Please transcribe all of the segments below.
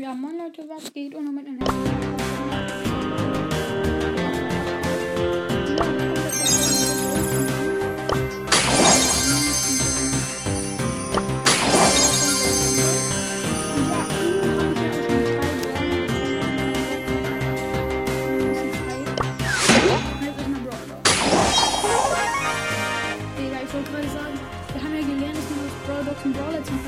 Ja, moin Leute, was geht? Und mit einem ich wollte gerade sagen, wir haben ja gelernt, dass man aus Brawl Dogs und Brawler zum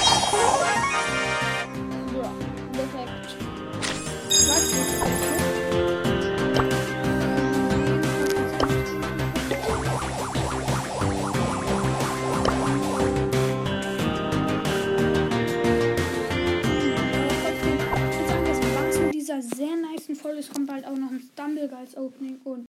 nice Folge. Kommt bald auch noch ein Stumble Guys Opening und